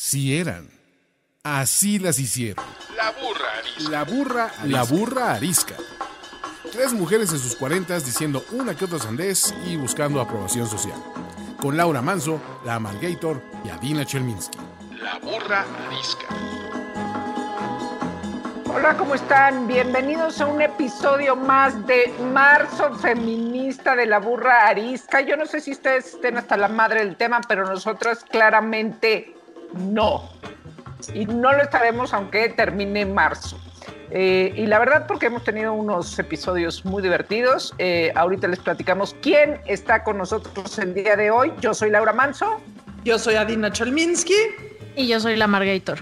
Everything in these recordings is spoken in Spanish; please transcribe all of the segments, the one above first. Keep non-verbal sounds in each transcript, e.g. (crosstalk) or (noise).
Sí eran. Así las hicieron. La burra arisca. La burra, la burra arisca. Tres mujeres en sus cuarentas diciendo una que otra sandez y buscando aprobación social. Con Laura Manso, la Amalgator y Adina Chelminsky. La burra arisca. Hola, ¿cómo están? Bienvenidos a un episodio más de Marzo Feminista de la Burra Arisca. Yo no sé si ustedes estén hasta la madre del tema, pero nosotros claramente no. Y no lo estaremos aunque termine marzo. Eh, y la verdad porque hemos tenido unos episodios muy divertidos. Eh, ahorita les platicamos quién está con nosotros el día de hoy. Yo soy Laura Manso. Yo soy Adina Cholminsky. Y yo soy la Margator.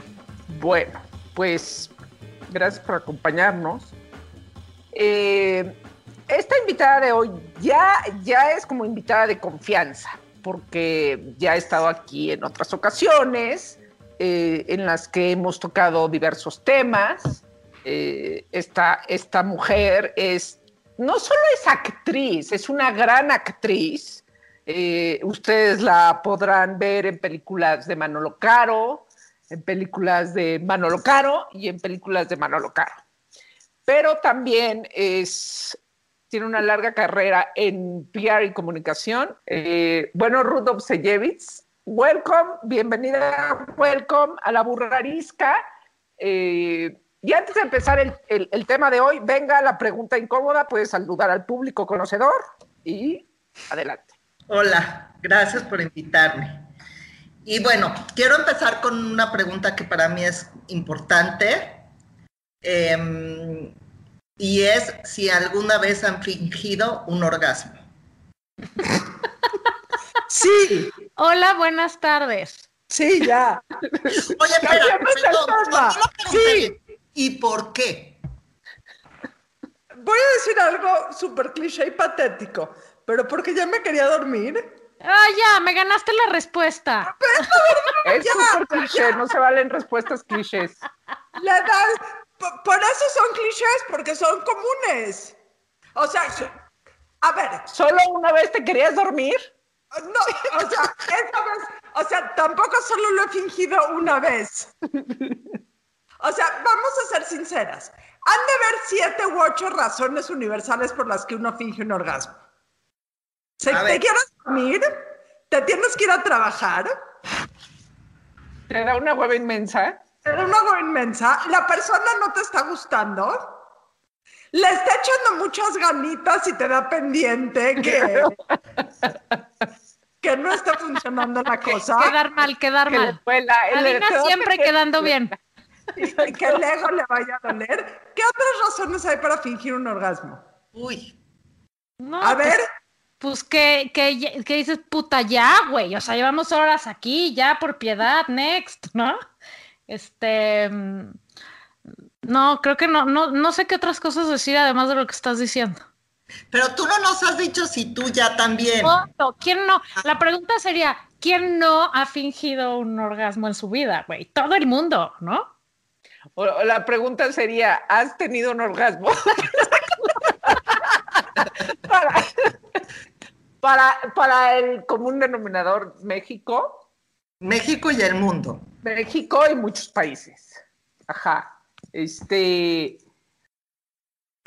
Bueno, pues gracias por acompañarnos. Eh, esta invitada de hoy ya, ya es como invitada de confianza, porque ya ha estado aquí en otras ocasiones, eh, en las que hemos tocado diversos temas. Eh, esta, esta mujer es, no solo es actriz, es una gran actriz. Eh, ustedes la podrán ver en películas de Manolo Caro, en películas de Manolo Caro y en películas de Manolo Caro. Pero también es, tiene una larga carrera en PR y comunicación. Eh, bueno, Ruth Obseyevitz, welcome, bienvenida, welcome a la burrarisca. Eh, y antes de empezar el, el, tema de hoy, venga la pregunta incómoda, puedes saludar al público conocedor y adelante. Hola, gracias por invitarme. Y bueno, quiero empezar con una pregunta que para mí es importante. Eh, y es si alguna vez han fingido un orgasmo. (laughs) Sí. Hola, buenas tardes. Sí, ya. Oye, espera, perdón, no, sí. ¿Y por qué? Voy a decir algo súper cliché y patético, pero porque ya me quería dormir. Ah, ya, me ganaste la respuesta. (laughs) Es súper cliché, no se valen respuestas clichés. (laughs) La edad, por eso son clichés, porque son comunes. O sea, a ver. ¿Solo una vez te querías dormir? No, (laughs) o sea, esta vez, o sea, tampoco solo lo he fingido una vez. O sea, vamos a ser sinceras. Han de haber siete u ocho razones universales por las que uno finge un orgasmo. Si te quieres dormir, te tienes que ir a trabajar. Te da una hueva inmensa. Una hueva inmensa. La persona no te está gustando. Le está echando muchas ganitas y te da pendiente que, (laughs) que no está funcionando la cosa. Quedar mal, quedar Que mal. le duela. Adina siempre quedando bien. que el ego le vaya a doler. ¿Qué otras razones hay para fingir un orgasmo? Uy. No, A pues, ver, Pues que, que, que dices, puta, ya, güey. O sea, llevamos horas aquí, ya por piedad, next, ¿no? Este. mm, No, creo que no, no, no sé qué otras cosas decir además de lo que estás diciendo. Pero tú no nos has dicho si tú ya también. No, no, ¿quién no? La pregunta sería, ¿quién no ha fingido un orgasmo en su vida, güey? Todo el mundo, ¿no? O la pregunta sería, ¿has tenido un orgasmo? (laughs) para, para, para el común denominador México, México y el mundo. México y muchos países. Ajá. Este.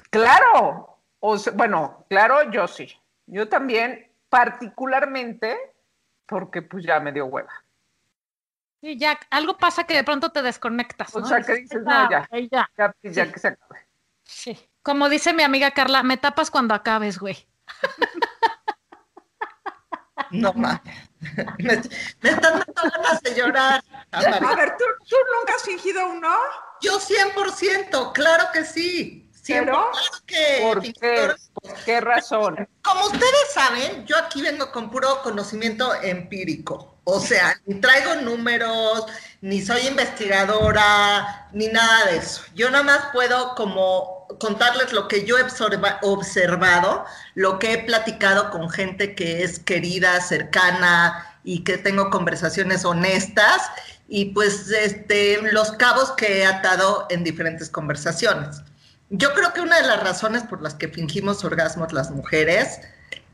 Claro. O sea, bueno, claro, yo sí. Yo también, particularmente, porque pues ya me dio hueva. Sí, ya, algo pasa que de pronto te desconectas. O ¿no? sea, que dices, no, ya. ya. Ya, ya Sí. que se acabe. Sí. Como dice mi amiga Carla, me tapas cuando acabes, güey. (laughs) No mames. (laughs) Me, me están dando ganas de llorar. A ver, ¿tú, ¿tú nunca has fingido uno? Yo 100%, claro que sí. 100%, ¿Pero? claro que ¿Por qué? ¿Por qué razón? Como ustedes saben, yo aquí vengo con puro conocimiento empírico. O sea, ni traigo números, ni soy investigadora, ni nada de eso. Yo nada más puedo como contarles lo que yo he observa- observado, lo que he platicado con gente que es querida, cercana y que tengo conversaciones honestas y pues este, los cabos que he atado en diferentes conversaciones. Yo creo que una de las razones por las que fingimos orgasmos las mujeres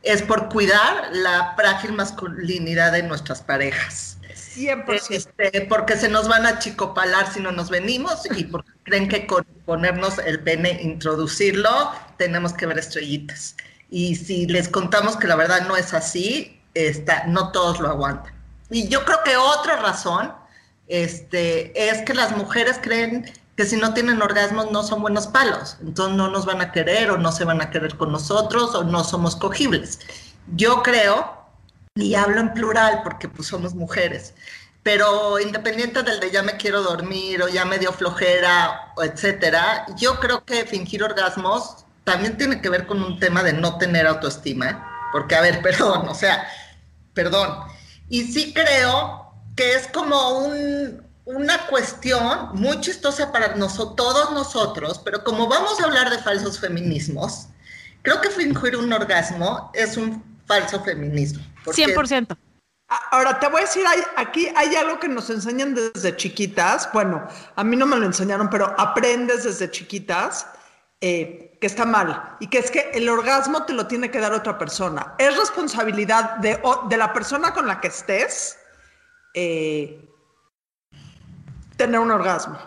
es por cuidar la frágil masculinidad de nuestras parejas. 100%. Este, porque se nos van a chicopalar si no nos venimos y porque (laughs) creen que con ponernos el pene, introducirlo, tenemos que ver estrellitas. Y si les contamos que la verdad no es así, está, no todos lo aguantan. Y yo creo que otra razón este, es que las mujeres creen que si no tienen orgasmos no son buenos palos, entonces no nos van a querer o no se van a querer con nosotros o no somos cogibles. Yo creo, y hablo en plural porque pues somos mujeres, pero independiente del de ya me quiero dormir o ya me dio flojera, o etcétera, yo creo que fingir orgasmos también tiene que ver con un tema de no tener autoestima, porque a ver, (laughs) perdón, o sea, perdón. Y sí creo que es como un, una cuestión muy chistosa para nosotros, todos nosotros, pero como vamos a hablar de falsos feminismos, creo que fingir un orgasmo es un falso feminismo. Porque 100%. Ahora te voy a decir, hay, aquí hay algo que nos enseñan desde chiquitas. Bueno, a mí no me lo enseñaron, pero aprendes desde chiquitas eh, que está mal y que es que el orgasmo te lo tiene que dar otra persona. Es responsabilidad de, de la persona con la que estés eh, tener un orgasmo.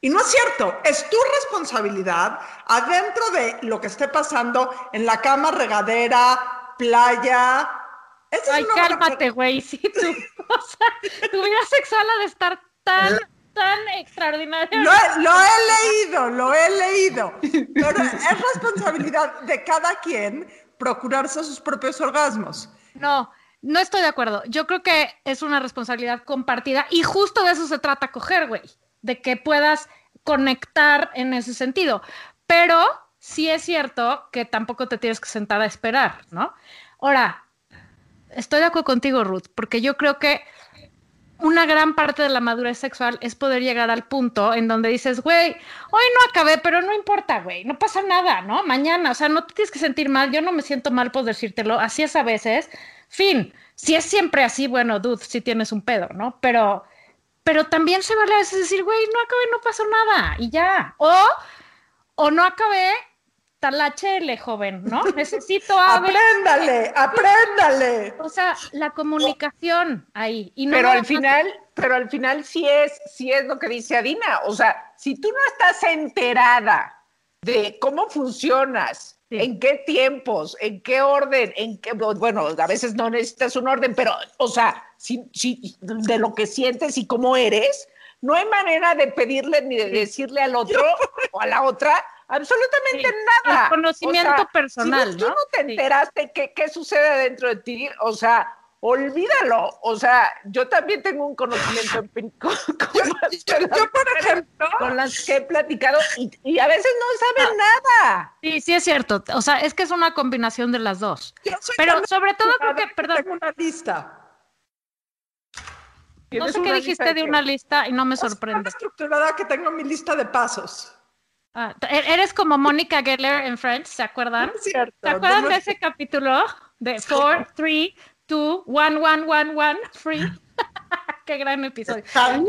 Y no es cierto, es tu responsabilidad adentro de lo que esté pasando en la cama, regadera, playa. Ay, cálmate, güey. Sí, tu, o sea, (laughs) tu vida sexual ha de estar tan, tan extraordinaria. Lo, lo, he leído, lo he leído. Pero es responsabilidad de cada quien procurarse sus propios orgasmos. No, no estoy de acuerdo. Yo creo que es una responsabilidad compartida y justo de eso se trata coger, güey, de que puedas conectar en ese sentido. Pero sí es cierto que tampoco te tienes que sentar a esperar, ¿no? Ahora, estoy de acuerdo contigo, Ruth, porque yo creo que una gran parte de la madurez sexual es poder llegar al punto en donde dices, güey, hoy no acabé, pero no importa, güey, no pasa nada, ¿no? Mañana, o sea, no te tienes que sentir mal, yo no me siento mal por decírtelo, así es a veces, Fin, si es siempre así, bueno, dude, si tienes un pedo, ¿no? Pero, pero también se vale a veces decir, güey, no acabé, no pasó nada, y ya. O, o no acabé, talachele, joven, ¿no? (laughs) Necesito Apréndale, apréndale. O sea, la comunicación ahí. Y pero al final, pero al final sí es, sí es lo que dice Adina. O sea, si tú no estás enterada de cómo funcionas, ¿En qué tiempos? ¿En qué orden? ¿En qué, bueno, a veces no necesitas un orden, pero, o sea, si, si, de lo que sientes y cómo eres, no hay manera de pedirle ni de decirle al otro o a la otra absolutamente nada. El conocimiento personal. Si tú no te enteraste qué, qué sucede dentro de ti, o sea, olvídalo. O sea, yo también tengo un conocimiento (laughs) empírico. yo, por ejemplo, con las que he platicado y, a veces no saben ah. nada. Sí, sí es cierto. O sea, es que es una combinación de las dos. Pero sobre todo creo que, perdón. Tengo una lista. No sé qué dijiste de, una lista y no me sorprende. estructurada que tengo mi lista de pasos. Ah, e-, eres como Mónica Geller en Friends, ¿se acuerdan? cierto, ¿Se acuerdan de ese capítulo de Four, Three, two, one, one, one, one, free. (laughs) Qué gran episodio. Está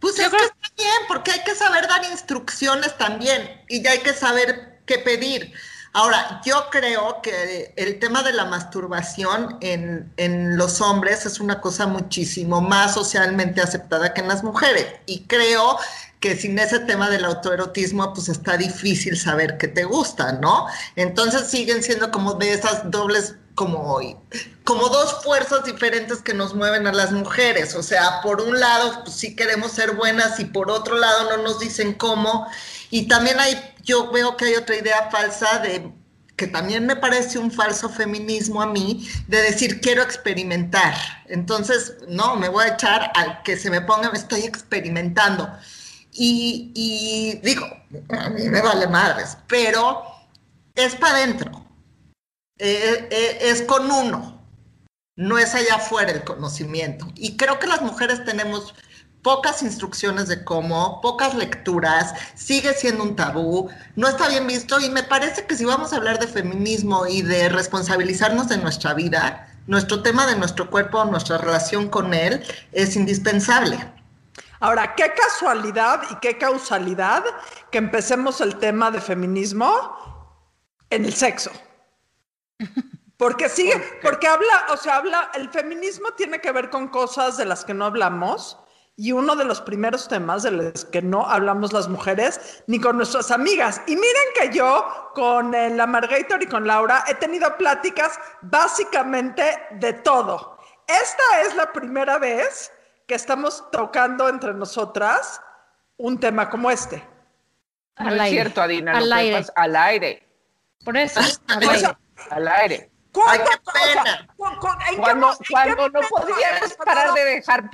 pues es que está bien, porque hay que saber dar instrucciones también y ya hay que saber qué pedir. Ahora, yo creo que el tema de la masturbación en, en, los hombres es una cosa muchísimo más socialmente aceptada que en las mujeres. Y creo que sin ese tema del autoerotismo, pues está difícil saber qué te gusta, ¿no? Entonces siguen siendo como de esas dobles como, como dos fuerzas diferentes que nos mueven a las mujeres. O sea, por un lado, pues sí queremos ser buenas y por otro lado no nos dicen cómo. Y también hay, yo veo que hay otra idea falsa de que también me parece un falso feminismo a mí, de decir quiero experimentar. Entonces, no, me voy a echar al que se me ponga, me estoy experimentando. Y, digo, a mí me vale madres, pero es para adentro. Eh, eh, es con uno, no es allá afuera el conocimiento. Y creo que las mujeres tenemos pocas instrucciones de cómo, pocas lecturas, sigue siendo un tabú, no está bien visto y me parece que si vamos a hablar de feminismo y de responsabilizarnos de nuestra vida, nuestro tema de nuestro cuerpo, nuestra relación con él es indispensable. Ahora, qué casualidad y qué causalidad que empecemos el tema de feminismo en el sexo. Porque sigue, porque habla, o sea, habla, el feminismo tiene que ver con cosas de las que no hablamos y uno de los primeros temas de los que no hablamos las mujeres ni con nuestras amigas. Y miren que yo con eh, la Margator y con Laura he tenido pláticas básicamente de todo. Esta es la primera vez que estamos tocando entre nosotras un tema como este. No Al es aire. cierto, Adina. Al aire. al aire. Por eso. (laughs) al O aire. sea, Al aire. ¿cuándo- Ay, qué o sea, pena. cu- cu- ¿en qué Cuando, qué cuando no podías parar de dejar,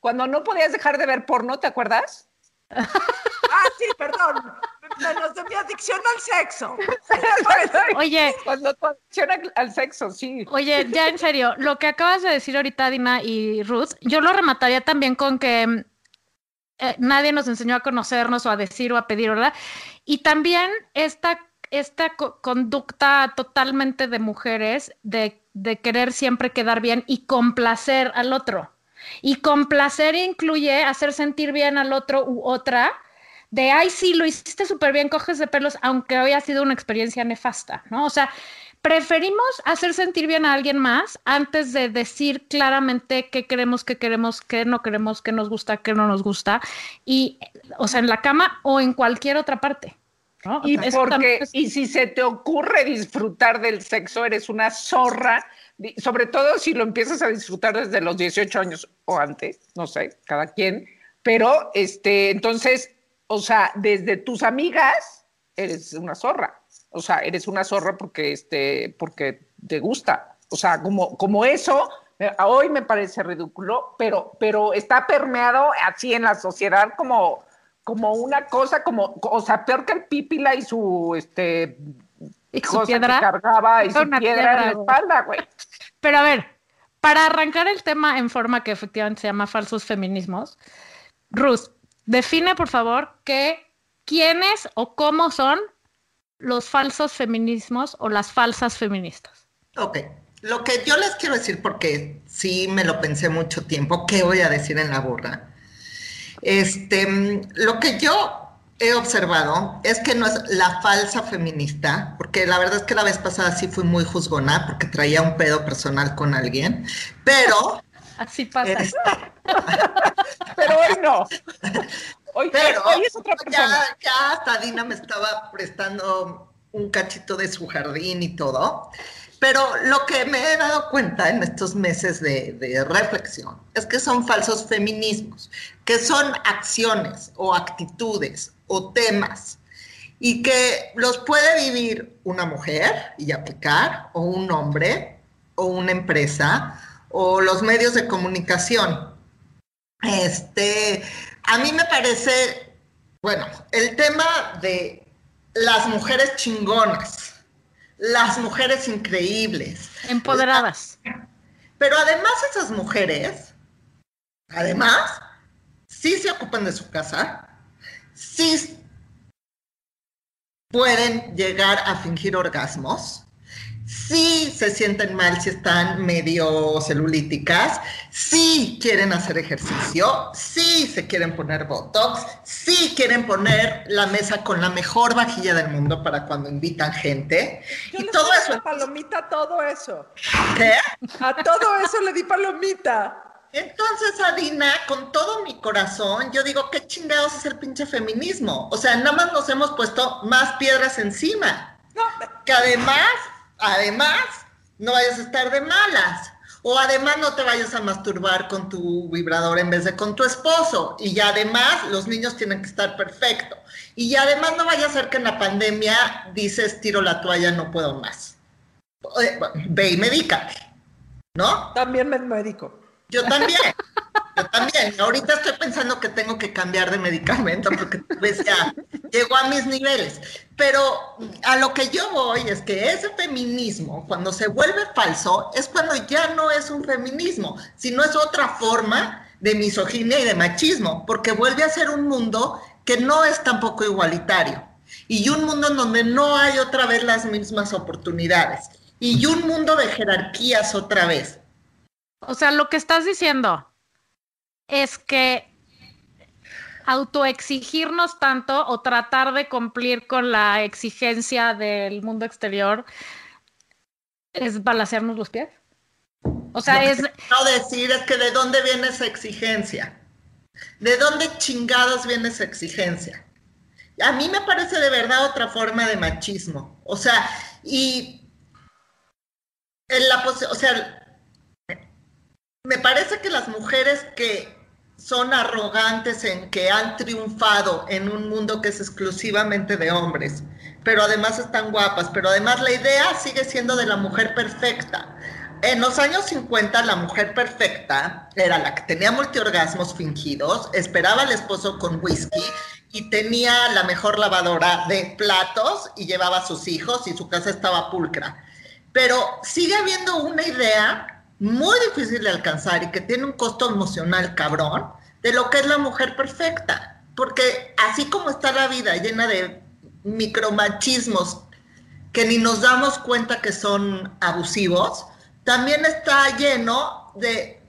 cuando no podías dejar de ver porno, ¿te acuerdas? Ah, sí, perdón. Menos de mi adicción al sexo. (laughs) Oye, Cuando tu adicción al- sexo, sí. Oye, ya en serio, lo que acabas de decir ahorita, Dina y Ruth, yo lo remataría también con que mm, eh, nadie nos enseñó a conocernos o a decir o a pedir, ¿verdad? Y también esta, esta co- conducta totalmente de mujeres de, de querer siempre quedar bien y complacer al otro. Y complacer incluye hacer sentir bien al otro u otra de, ay, sí, lo hiciste súper bien, coges de pelos, aunque haya sido una experiencia nefasta, ¿no? O sea, preferimos hacer sentir bien a alguien más antes de decir claramente qué queremos, qué queremos, qué no queremos, qué nos gusta, qué no nos gusta. Y, o sea, en la cama o en cualquier otra parte. ¿no? Y porque, es- y si se te ocurre disfrutar del sexo, eres una zorra, sobre todo si lo empiezas a disfrutar desde los 18 años o antes, no sé, cada quien, pero este, entonces, o sea, desde tus amigas, eres una zorra, o sea, eres una zorra porque, este, porque te gusta, o sea, como, como eso, hoy me parece ridículo, pero, pero está permeado así en la sociedad como como una cosa, como, o sea, peor que el pípila y su, este, y su piedra. que cargaba y su piedra, piedra, en la espalda, güey. Pero a ver, para arrancar el tema en forma que efectivamente se llama falsos feminismos, Ruth, define por favor que quiénes o cómo son los falsos feminismos o las falsas feministas. Ok, lo que yo les quiero decir, porque sí me lo pensé mucho tiempo, ¿qué voy a decir en la burra? Este, lo que yo he observado es que no es la falsa feminista, porque la verdad es que la vez pasada sí fui muy juzgona porque traía un pedo personal con alguien, pero Así pasa. es- (laughs) Pero hoy no. Hoy, Pero hoy es otra persona. ya, ya hasta Dina me estaba prestando un cachito de su jardín y todo. Pero lo que me he dado cuenta en estos meses de, de reflexión es que son falsos feminismos, que son acciones o actitudes o temas y que los puede vivir una mujer y aplicar, o un hombre, o una empresa, o los medios de comunicación. Este, a mí me parece, bueno, el tema de las mujeres chingonas, las mujeres increíbles, Empoderadas. pero además esas mujeres, además, sí se ocupan de su casa, sí pueden llegar a fingir orgasmos, sí se sienten mal si están medio celulíticas, sí quieren hacer ejercicio, sí se quieren poner botox, sí quieren poner la mesa con la mejor vajilla del mundo para cuando invitan gente. Yo y le todo eso, palomita a todo eso. ¿qué? A todo eso le di palomita. Entonces, Adina, con todo mi corazón, yo digo, ¿qué chingados es el pinche feminismo? O sea, nada más nos hemos puesto más piedras encima. No, Que además, además, no vayas a estar de malas. O además no te vayas a masturbar con tu vibrador en vez de con tu esposo. Y además los niños tienen que estar perfecto. Y además no vaya a ser que en la pandemia dices, tiro la toalla, no puedo más. Eh, Ve y medícate, ¿no? también me medico. Yo también, yo también. Ahorita estoy pensando que tengo que cambiar de medicamento porque pues ya llegó a mis niveles. Pero a lo que yo voy es que ese feminismo, cuando se vuelve falso, es cuando ya no es un feminismo, sino es otra forma de misoginia y de machismo, porque vuelve a ser un mundo que no es tampoco igualitario y un mundo en donde no hay otra vez las mismas oportunidades y un mundo de jerarquías otra vez. O sea, lo que estás diciendo es que autoexigirnos tanto o tratar de cumplir con la exigencia del mundo exterior es balasearnos los pies. O sea, es. No decir es que de dónde viene esa exigencia. ¿De dónde chingados viene esa exigencia? A mí me parece de verdad otra forma de machismo. O sea, y en la o sea, me parece que las mujeres que son arrogantes en que han triunfado en un mundo que es exclusivamente de hombres, pero además están guapas, pero además la idea sigue siendo de la mujer perfecta. En los años 50 la mujer perfecta era la que tenía multiorgasmos fingidos, esperaba al esposo con whisky y tenía la mejor lavadora de platos y llevaba a sus hijos y su casa estaba pulcra. Pero sigue habiendo una idea muy difícil de alcanzar y que tiene un costo emocional cabrón de lo que es la mujer perfecta. Porque así como está la vida llena de micromachismos que ni nos damos cuenta que son abusivos, también está lleno de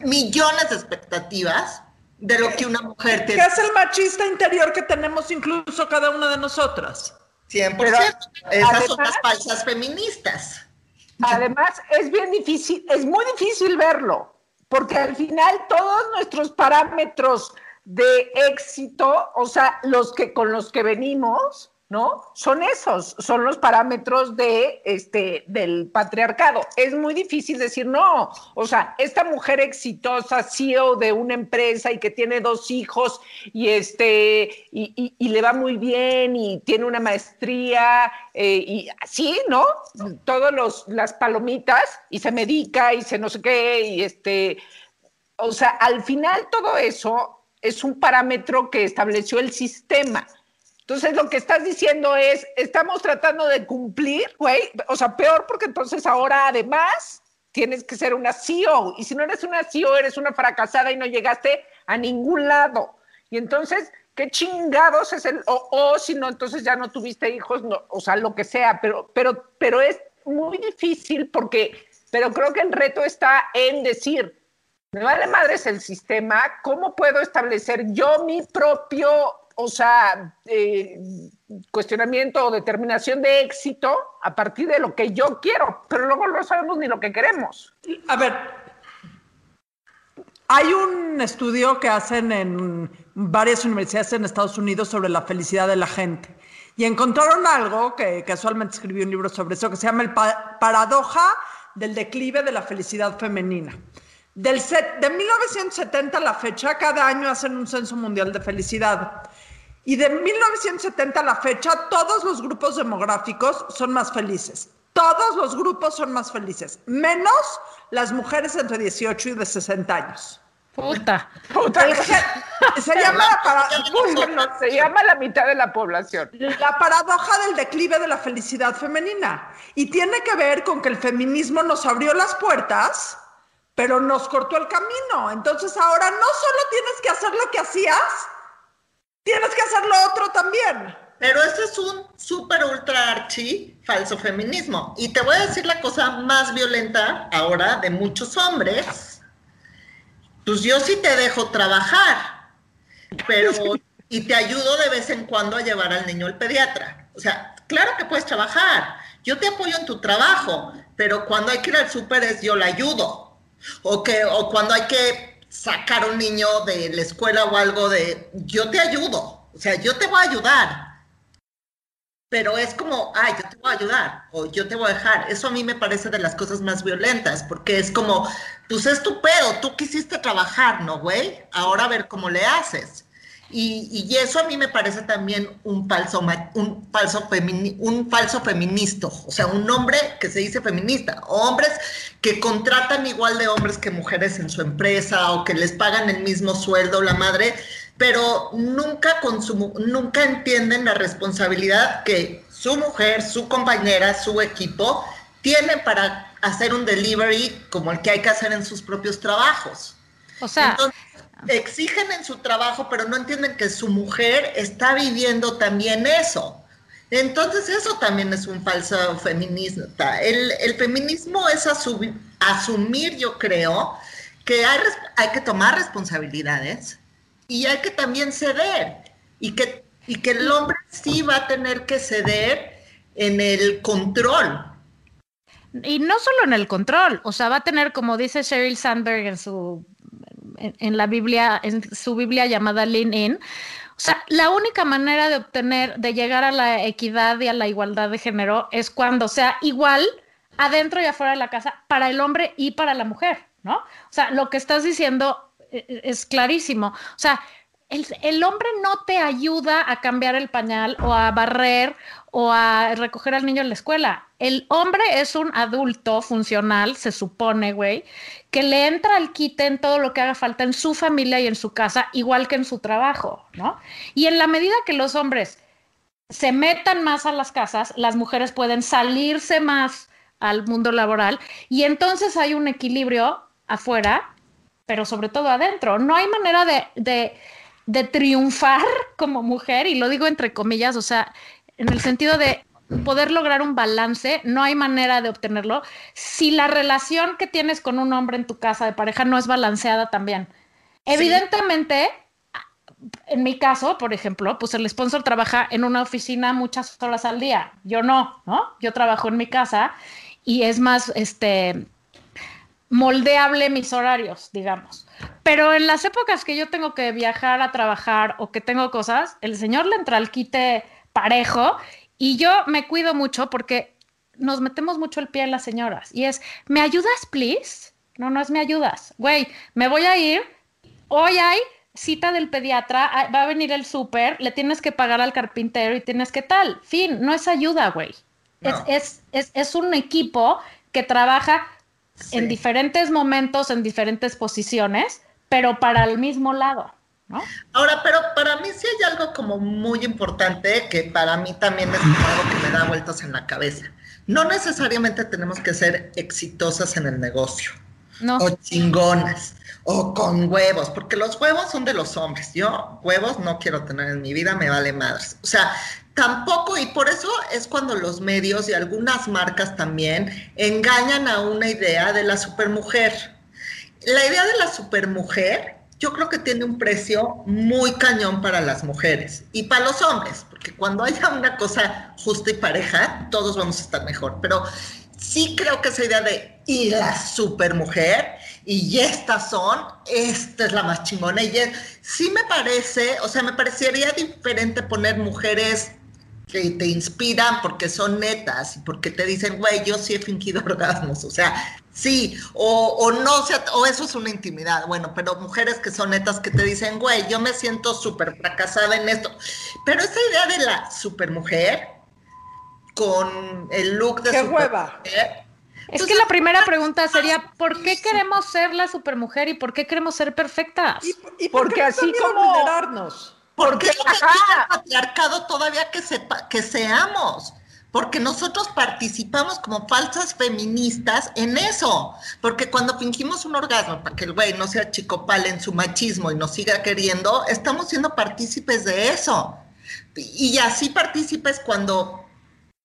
millones de expectativas de lo que una mujer tiene. ¿Qué es el machista interior que tenemos incluso cada una de nosotras? 100%. Esas son las falsas feministas. Además, es bien difícil, es muy difícil verlo, porque al final todos nuestros parámetros de éxito, o sea, los que con los que venimos, ¿no? Son esos, son los parámetros de este del patriarcado. Es muy difícil decir no, o sea, esta mujer exitosa, CEO de una empresa y que tiene dos hijos y este y, le va muy bien y tiene una maestría eh, y así, ¿no? Todos los las palomitas y se medica y se no sé qué y este, o sea, al final todo eso es un parámetro que estableció el sistema entonces lo que estás diciendo es, estamos tratando de cumplir, güey, o sea, peor porque entonces ahora además tienes que ser una CEO y si no eres una CEO eres una fracasada y no llegaste a ningún lado. Y entonces, ¿qué chingados es el, o, si no, entonces ya no tuviste hijos, no, o sea, lo que sea, pero, pero, pero es muy difícil porque, pero creo que el reto está en decir, me vale madres el sistema, ¿cómo puedo establecer yo mi propio o sea, eh, cuestionamiento o determinación de éxito a partir de lo que yo quiero, pero luego no sabemos ni lo que queremos. A ver, hay un estudio que hacen en varias universidades en Estados Unidos sobre la felicidad de la gente. Y encontraron algo que casualmente escribí un libro sobre eso, que se llama el paradoja del declive de la felicidad femenina. Del de 1970 a la fecha, cada año hacen un censo mundial de felicidad. Y de 1970 a la fecha, todos los grupos demográficos son más felices. Todos los grupos son más felices, menos las mujeres entre 18 y de 60 años. Puta. Puta. (laughs) se, llama la (laughs) se llama la mitad de la población. La paradoja del declive de la felicidad femenina. Y tiene que ver con que el feminismo nos abrió las puertas, pero nos cortó el camino. Entonces ahora no solo tienes que hacer lo que hacías, tienes que hacer lo otro también. Pero eso es un súper ultra archi falso feminismo. Y te voy a decir la cosa más violenta ahora de muchos hombres. Pues yo sí te dejo trabajar, pero (laughs) y te ayudo de vez en cuando a llevar al niño al pediatra. O sea, claro que puedes trabajar. Yo te apoyo en tu trabajo, pero cuando hay que ir al súper es yo la ayudo. O, que, o cuando hay que sacar un niño de la escuela o algo de, yo te ayudo, o sea, yo te voy a ayudar. Pero es como, ay, yo te voy a ayudar o yo te voy a dejar. Eso a mí me parece de las cosas más violentas, porque es como, pues es tu pedo, tú quisiste trabajar, ¿no, güey? Ahora a ver cómo le haces. Y, y, eso a mí me parece también un falso, un, falso un falso feminista, o sea, un hombre que se dice feminista, hombres que contratan igual de hombres que mujeres en su empresa o que les pagan el mismo sueldo, la madre, pero nunca, nunca entienden la responsabilidad que su mujer, su compañera, su equipo tienen para hacer un delivery como el que hay que hacer en sus propios trabajos. O sea, exigen en su trabajo, pero no entienden que su mujer está viviendo también eso. Entonces eso también es un falso feminismo. El, feminismo es asumir, yo creo, que hay, hay, que tomar responsabilidades y hay que también ceder. Y que, y que el hombre sí va a tener que ceder en el control. y no solo en el control, o sea, va a tener, como dice Sheryl Sandberg en su, en, la Biblia, en su Biblia llamada Lean In, o sea, la única manera de obtener, de llegar a la equidad y a la igualdad de género es cuando sea igual adentro y afuera de la casa para el hombre y para la mujer, ¿no? O sea, lo que estás diciendo eh, eh, es clarísimo. O sea, el, hombre no te ayuda a cambiar el pañal o a barrer o a recoger al niño en la escuela. El hombre es un adulto funcional, se supone, güey, que le entra al quite en todo lo que haga falta en su familia y en su casa, igual que en su trabajo, ¿no? Y en la medida que los hombres se metan más a las casas, las mujeres pueden salirse más al mundo laboral y entonces hay un equilibrio afuera, pero sobre todo adentro. No hay manera de, de, de triunfar como mujer, y lo digo entre comillas, o sea, en el sentido de poder lograr un balance, no hay manera de obtenerlo si la relación que tienes con un hombre en tu casa de pareja no es balanceada también. Sí. Evidentemente, en mi caso, por ejemplo, pues el sponsor trabaja en una oficina muchas horas al día. Yo no, ¿no? Yo trabajo en mi casa y es más, este, moldeable mis horarios, digamos. Pero en las épocas que yo tengo que viajar a trabajar o que tengo cosas, el señor le entra al quite parejo y yo me cuido mucho porque nos metemos mucho el pie en las señoras y es, ¿me ayudas, please? No, no es me ayudas. Güey, me voy a ir. Hoy hay cita del pediatra, va a venir el súper, le tienes que pagar al carpintero y tienes que tal. Fin, no es ayuda, güey. No. Es, es, es, es, un equipo que trabaja sí. en diferentes momentos, en diferentes posiciones, pero para el mismo lado. ¿No? Ahora, pero para mí sí hay algo como muy importante que para mí también es algo que me da vueltas en la cabeza. No necesariamente tenemos que ser exitosas en el negocio no. o chingonas o con huevos, porque los huevos son de los hombres. Yo huevos no quiero tener en mi vida, me vale madres. O sea, tampoco, y por eso es cuando los medios y algunas marcas también engañan a una idea de la supermujer. La idea de la supermujer yo creo que tiene un precio muy cañón para las mujeres y para los hombres, porque cuando haya una cosa justa y pareja, todos vamos a estar mejor. Pero sí creo que esa idea de y la supermujer y estas son, esta es la más chingona y es, sí me parece, o sea, me parecería diferente poner mujeres que te inspiran porque son netas y porque te dicen, güey, yo sí he fingido (laughs) orgasmos, o sea, sí, o, o no, sea, o eso es una intimidad, bueno, pero mujeres que son netas que te dicen, güey, yo me siento súper fracasada en esto, pero esa idea de la supermujer con el look de ¡Qué hueva! Es que la primera pregunta sería, ¿por qué queremos ser la supermujer y por qué queremos ser perfectas? ¿Y, y por porque así como vulnerarnos? Porque es lo que quiere el patriarcado todavía que, sepa, que seamos. Porque nosotros participamos como falsas feministas en eso. Porque cuando fingimos un orgasmo para que el güey no sea chicopal en su machismo y nos siga queriendo, estamos siendo partícipes de eso. Y así partícipes cuando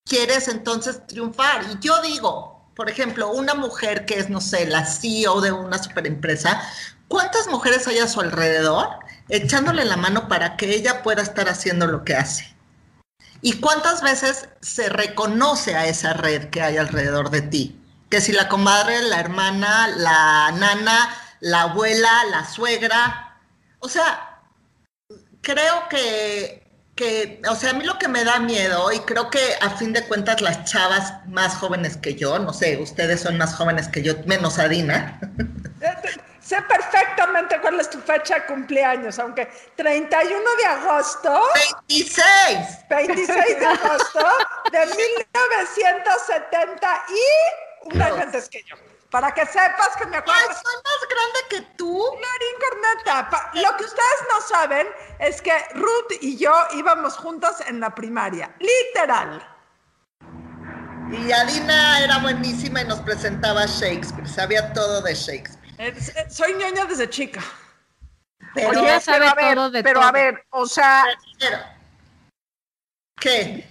quieres entonces triunfar. Y yo digo, por ejemplo, una mujer que es, no sé, la CEO de una superempresa, ¿cuántas mujeres hay a su alrededor echándole la mano para que ella pueda estar haciendo lo que hace? ¿Y cuántas veces se reconoce a esa red que hay alrededor de ti? Que si la comadre, la hermana, la nana, la abuela, la suegra. O sea, creo que, que, o sea, a mí lo que me da miedo, y creo que a fin de cuentas las chavas más jóvenes que yo, no sé, ustedes son más jóvenes que yo, menos Adina. (laughs) Sé perfectamente cuál es tu fecha de cumpleaños, aunque 31 de agosto. 26. 26 de agosto de (laughs) 1970 y un año antes que yo. Para que sepas que me acuerdo. Ay, soy más grande que tú. Clarín Corneta. Lo que ustedes no saben es que Ruth y yo íbamos juntos en la primaria. Literal. Y Adina era buenísima y nos presentaba Shakespeare. Sabía todo de Shakespeare. Soy ñoña desde chica. Pero, Oye, sabe pero, a ver, todo de pero todo. a ver, o sea. Pero, ¿Qué?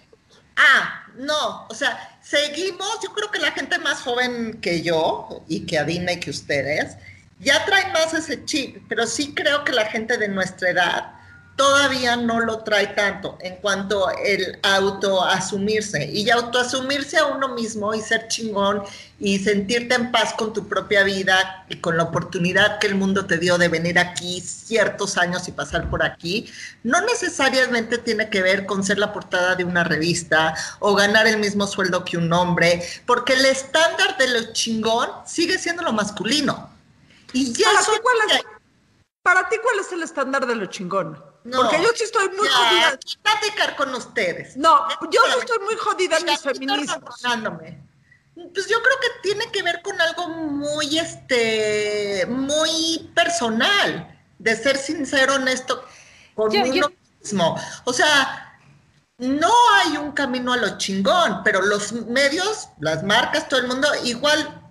Ah, no, o sea, seguimos, yo creo que la gente más joven que yo y que Adina y que ustedes, ya traen más ese chip, pero sí creo que la gente de nuestra edad todavía no lo trae tanto en cuanto el autoasumirse y autoasumirse a uno mismo y ser chingón y sentirte en paz con tu propia vida y con la oportunidad que el mundo te dio de venir aquí ciertos años y pasar por aquí, no necesariamente tiene que ver con ser la portada de una revista o ganar el mismo sueldo que un hombre, porque el estándar de lo chingón sigue siendo lo masculino. Y ya ¿Para, ti cuál es, para ti, ¿cuál es el estándar de lo chingón? Porque yo sí estoy muy ya, jodida. platicar con ustedes. No, yo sí estoy muy jodida en mis feminismos. Pues yo creo que tiene que ver con algo muy, este, muy personal, de ser sincero, honesto con Yo- uno yo- mismo. O sea, no hay un camino a lo chingón, pero los medios, las marcas, todo el mundo, igual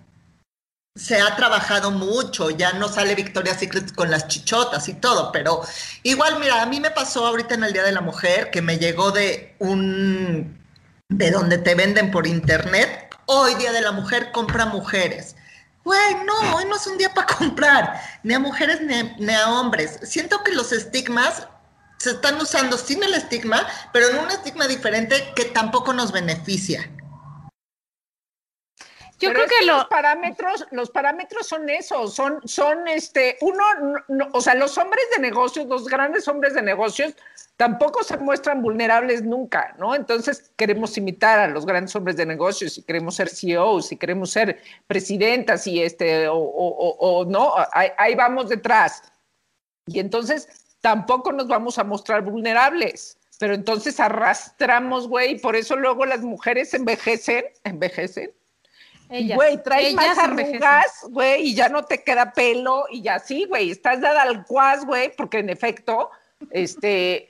se ha trabajado mucho, ya no sale Victoria's Secret con las chichotas y todo, pero igual, mira, a mí me pasó ahorita en el Día de la Mujer que me llegó de un, de donde te venden por internet, hoy Día de la Mujer compra mujeres. Güey, no, hoy no es un día para comprar, ni a mujeres ni a, ni a hombres. Siento que los estigmas se están usando sin el estigma, pero en un estigma diferente que tampoco nos beneficia. Yo Pero creo que lo. los parámetros, los parámetros son esos, son, son este, uno, no- no- o sea, los hombres de negocios, los grandes hombres de negocios, tampoco se muestran vulnerables nunca, ¿no? Entonces queremos imitar a los grandes hombres de negocios y queremos ser CEOs y queremos ser presidentas y este, o, o- o- o no, ahí, ahí vamos detrás. Y entonces tampoco nos vamos a mostrar vulnerables. Pero entonces arrastramos, güey, y por eso luego las mujeres envejecen, envejecen, Ellas, Güey, traes más arrugas, güey, y ya no te queda pelo, y ya sí, güey, estás dada al cuas, güey, porque en efecto, este,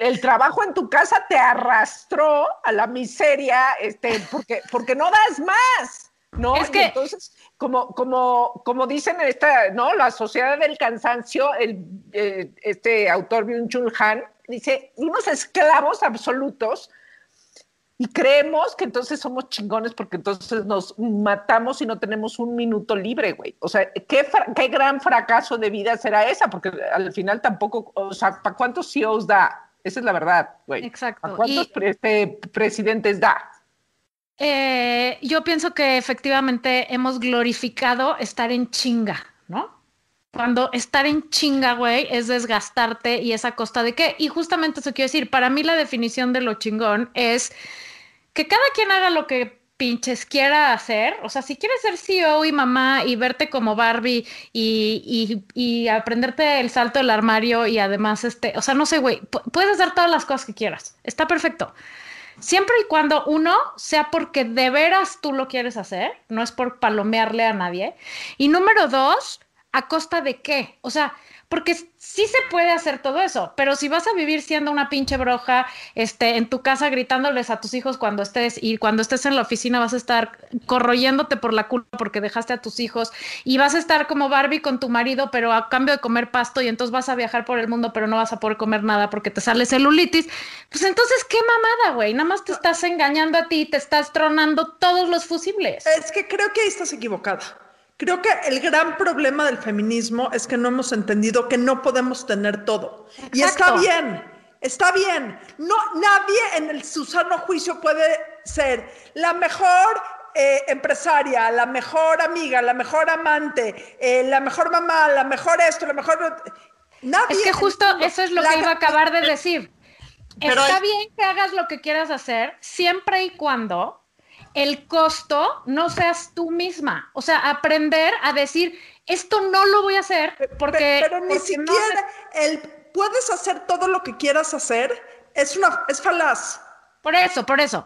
el trabajo en tu casa te arrastró a la miseria, este, porque, porque no das más, ¿no? Es Y que- entonces, como, como, como dicen en esta, ¿no? La sociedad del cansancio, el, eh, este autor Byung-Chul Han dice, unos esclavos absolutos y creemos que entonces somos chingones porque entonces nos matamos y no tenemos un minuto libre, güey. O sea, ¿qué, qué gran fracaso de vida será esa? Porque al final tampoco, o sea, ¿para cuántos CEOs da? Esa es la verdad, güey. Exacto. ¿Para cuántos Y- pre- este, presidentes da? Eh, yo pienso que efectivamente hemos glorificado estar en chinga, ¿no? Cuando estar en chinga, güey, es desgastarte y es a costa de qué. Y justamente eso quiero decir, para mí la definición de lo chingón es que cada quien haga lo que pinches quiera hacer. O sea, si quieres ser CEO y mamá y verte como Barbie y, y, y aprenderte el salto del armario y además, este, o sea, no sé, güey, pu- puedes hacer todas las cosas que quieras. Está perfecto. Siempre y cuando uno sea porque de veras tú lo quieres hacer, no es por palomearle a nadie. Y número dos, ¿a costa de qué? O sea, porque sí se puede hacer todo eso, pero si vas a vivir siendo una pinche broja, este, en tu casa gritándoles a tus hijos cuando estés y cuando estés en la oficina vas a estar corroyéndote por la culpa porque dejaste a tus hijos y vas a estar como Barbie con tu marido, pero a cambio de comer pasto y entonces vas a viajar por el mundo, pero no vas a poder comer nada porque te sale celulitis, pues entonces qué mamada, güey, nada más te estás engañando a ti, te estás tronando todos los fusibles. Es que creo que ahí estás equivocada. Creo que el gran problema del feminismo es que no hemos entendido que no podemos tener todo. Y está bien, está bien. No, nadie en el, su sano juicio puede ser la mejor eh, empresaria, la mejor amiga, la mejor amante, eh, la mejor mamá, la mejor esto, la mejor... Nadie Es que justo eso es lo la- que iba a acabar de decir. Pero Está hay- bien que hagas lo que quieras hacer, siempre y cuando el costo no seas tú misma. O sea, aprender a decir, esto no lo voy a hacer porque... Pe- pero ni porque no siquiera el puedes hacer todo lo que quieras hacer es una es falaz. Por eso, por eso.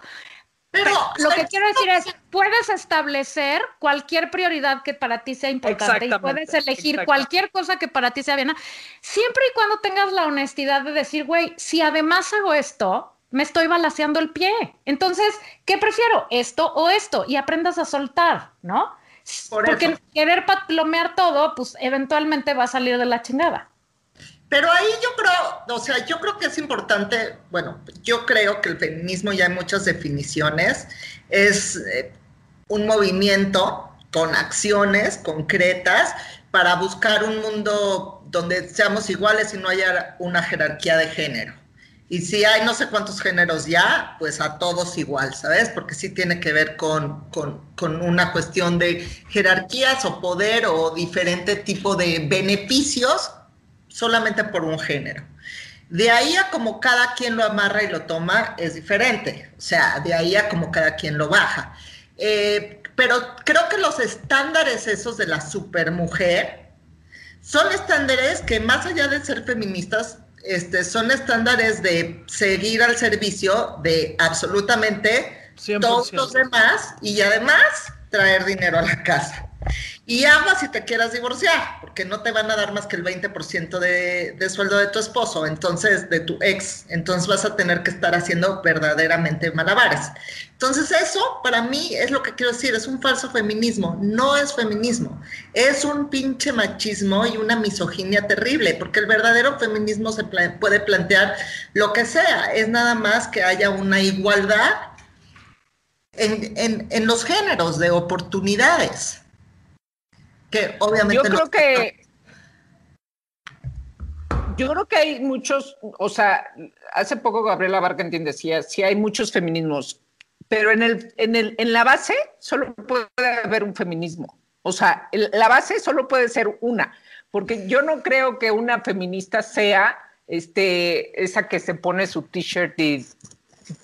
Pero Lo que quiero decir es, puedes establecer cualquier prioridad que para ti sea importante y puedes elegir cualquier cosa que para ti sea bien, siempre y cuando tengas la honestidad de decir, güey, si además hago esto, me estoy balaseando el pie. Entonces, ¿qué prefiero? ¿Esto o esto? Y aprendas a soltar, ¿no? Por Porque eso. querer palomear todo, pues eventualmente va a salir de la chingada. Pero ahí yo creo, o sea, yo creo que es importante, bueno, yo creo que el feminismo ya hay muchas definiciones, es eh, un movimiento con acciones concretas para buscar un mundo donde seamos iguales y no haya una jerarquía de género. Y si hay no sé cuántos géneros ya, pues a todos igual, ¿sabes? Porque sí tiene que ver con, con, con una cuestión de jerarquías o poder o diferente tipo de beneficios solamente por un género. De ahí a como cada quien lo amarra y lo toma es diferente. O sea, de ahí a como cada quien lo baja. Eh, pero creo que los estándares esos de la supermujer son estándares que más allá de ser feministas, este, son estándares de seguir al servicio de absolutamente 100%. todos los demás y además traer dinero a la casa. Y agua si te quieras divorciar, porque no te van a dar más que el 20% de, de sueldo de tu esposo, entonces, de tu ex. Entonces vas a tener que estar haciendo verdaderamente malabares. Entonces eso, para mí, es lo que quiero decir, es un falso feminismo. No es feminismo, es un pinche machismo y una misoginia terrible, porque el verdadero feminismo se pla- puede plantear lo que sea, es nada más que haya una igualdad en, en- en los géneros de oportunidades. Que obviamente Yo no- creo que. Yo creo que hay muchos, o sea, hace poco Gabriela Barkentin decía, sí hay muchos feminismos, pero en, el, en, el, en la base solo puede haber un feminismo. O sea, el- la base solo puede ser una, porque yo no creo que una feminista sea este, esa que se pone su t-shirt y